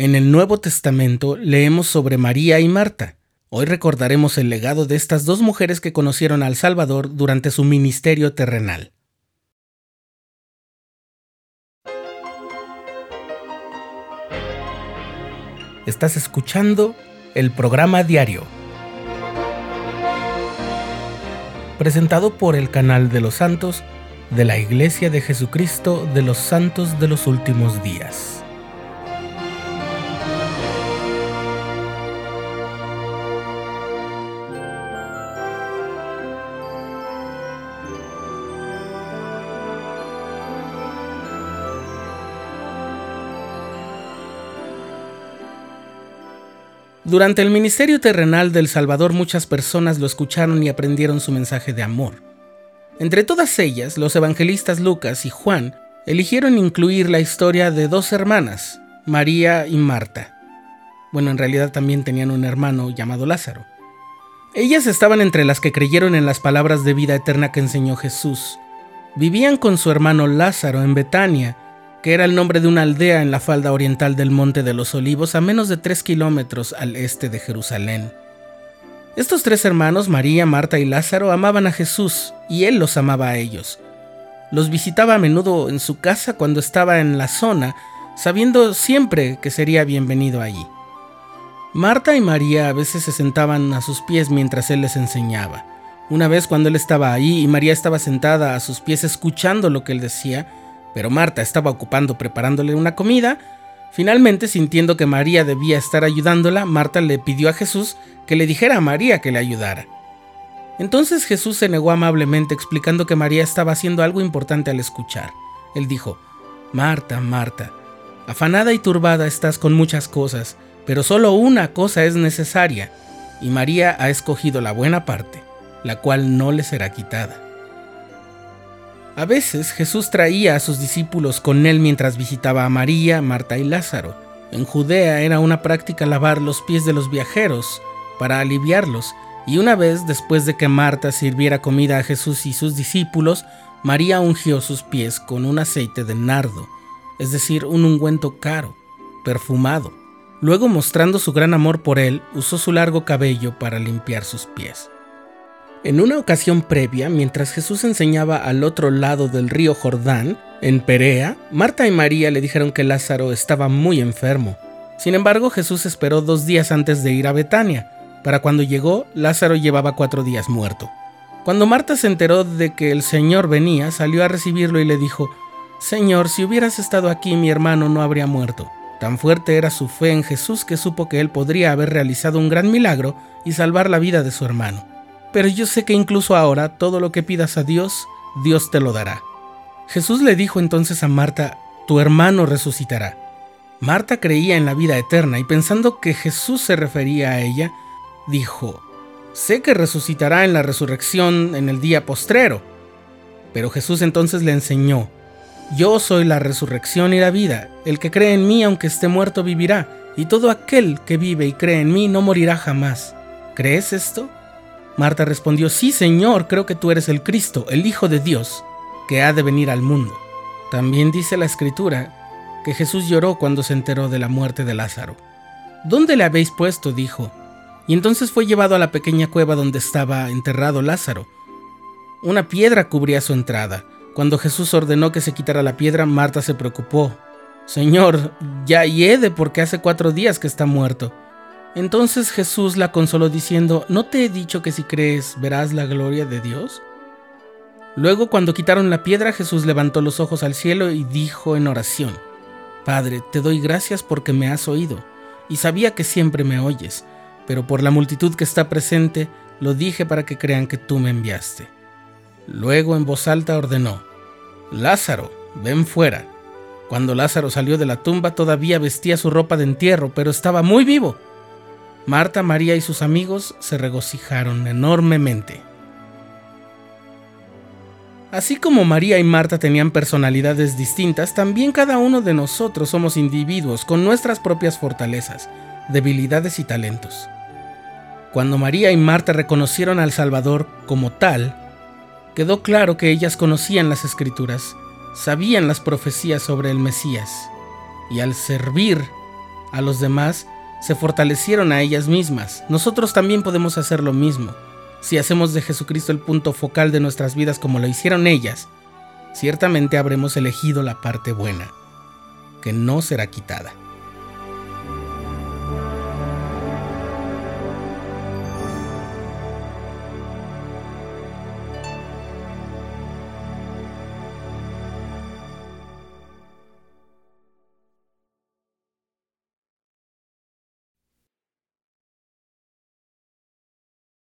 En el Nuevo Testamento leemos sobre María y Marta. Hoy recordaremos el legado de estas dos mujeres que conocieron al Salvador durante su ministerio terrenal. Estás escuchando el programa diario, presentado por el canal de los santos de la Iglesia de Jesucristo de los Santos de los Últimos Días. Durante el ministerio terrenal del Salvador muchas personas lo escucharon y aprendieron su mensaje de amor. Entre todas ellas, los evangelistas Lucas y Juan eligieron incluir la historia de dos hermanas, María y Marta. Bueno, en realidad también tenían un hermano llamado Lázaro. Ellas estaban entre las que creyeron en las palabras de vida eterna que enseñó Jesús. Vivían con su hermano Lázaro en Betania, que era el nombre de una aldea en la falda oriental del Monte de los Olivos, a menos de tres kilómetros al este de Jerusalén. Estos tres hermanos, María, Marta y Lázaro, amaban a Jesús y él los amaba a ellos. Los visitaba a menudo en su casa cuando estaba en la zona, sabiendo siempre que sería bienvenido allí. Marta y María a veces se sentaban a sus pies mientras él les enseñaba. Una vez cuando él estaba ahí y María estaba sentada a sus pies escuchando lo que él decía, pero Marta estaba ocupando preparándole una comida. Finalmente, sintiendo que María debía estar ayudándola, Marta le pidió a Jesús que le dijera a María que le ayudara. Entonces Jesús se negó amablemente explicando que María estaba haciendo algo importante al escuchar. Él dijo, Marta, Marta, afanada y turbada estás con muchas cosas, pero solo una cosa es necesaria, y María ha escogido la buena parte, la cual no le será quitada. A veces Jesús traía a sus discípulos con él mientras visitaba a María, Marta y Lázaro. En Judea era una práctica lavar los pies de los viajeros para aliviarlos, y una vez después de que Marta sirviera comida a Jesús y sus discípulos, María ungió sus pies con un aceite de nardo, es decir, un ungüento caro, perfumado. Luego, mostrando su gran amor por él, usó su largo cabello para limpiar sus pies. En una ocasión previa, mientras Jesús enseñaba al otro lado del río Jordán, en Perea, Marta y María le dijeron que Lázaro estaba muy enfermo. Sin embargo, Jesús esperó dos días antes de ir a Betania. Para cuando llegó, Lázaro llevaba cuatro días muerto. Cuando Marta se enteró de que el Señor venía, salió a recibirlo y le dijo, Señor, si hubieras estado aquí mi hermano no habría muerto. Tan fuerte era su fe en Jesús que supo que él podría haber realizado un gran milagro y salvar la vida de su hermano pero yo sé que incluso ahora todo lo que pidas a Dios, Dios te lo dará. Jesús le dijo entonces a Marta, tu hermano resucitará. Marta creía en la vida eterna y pensando que Jesús se refería a ella, dijo, sé que resucitará en la resurrección en el día postrero. Pero Jesús entonces le enseñó, yo soy la resurrección y la vida, el que cree en mí aunque esté muerto vivirá, y todo aquel que vive y cree en mí no morirá jamás. ¿Crees esto? Marta respondió, sí Señor, creo que tú eres el Cristo, el Hijo de Dios, que ha de venir al mundo. También dice la Escritura que Jesús lloró cuando se enteró de la muerte de Lázaro. ¿Dónde le habéis puesto? dijo. Y entonces fue llevado a la pequeña cueva donde estaba enterrado Lázaro. Una piedra cubría su entrada. Cuando Jesús ordenó que se quitara la piedra, Marta se preocupó. Señor, ya hiede porque hace cuatro días que está muerto. Entonces Jesús la consoló diciendo, ¿no te he dicho que si crees verás la gloria de Dios? Luego cuando quitaron la piedra Jesús levantó los ojos al cielo y dijo en oración, Padre, te doy gracias porque me has oído, y sabía que siempre me oyes, pero por la multitud que está presente lo dije para que crean que tú me enviaste. Luego en voz alta ordenó, Lázaro, ven fuera. Cuando Lázaro salió de la tumba todavía vestía su ropa de entierro, pero estaba muy vivo. Marta, María y sus amigos se regocijaron enormemente. Así como María y Marta tenían personalidades distintas, también cada uno de nosotros somos individuos con nuestras propias fortalezas, debilidades y talentos. Cuando María y Marta reconocieron al Salvador como tal, quedó claro que ellas conocían las escrituras, sabían las profecías sobre el Mesías, y al servir a los demás, se fortalecieron a ellas mismas. Nosotros también podemos hacer lo mismo. Si hacemos de Jesucristo el punto focal de nuestras vidas como lo hicieron ellas, ciertamente habremos elegido la parte buena, que no será quitada.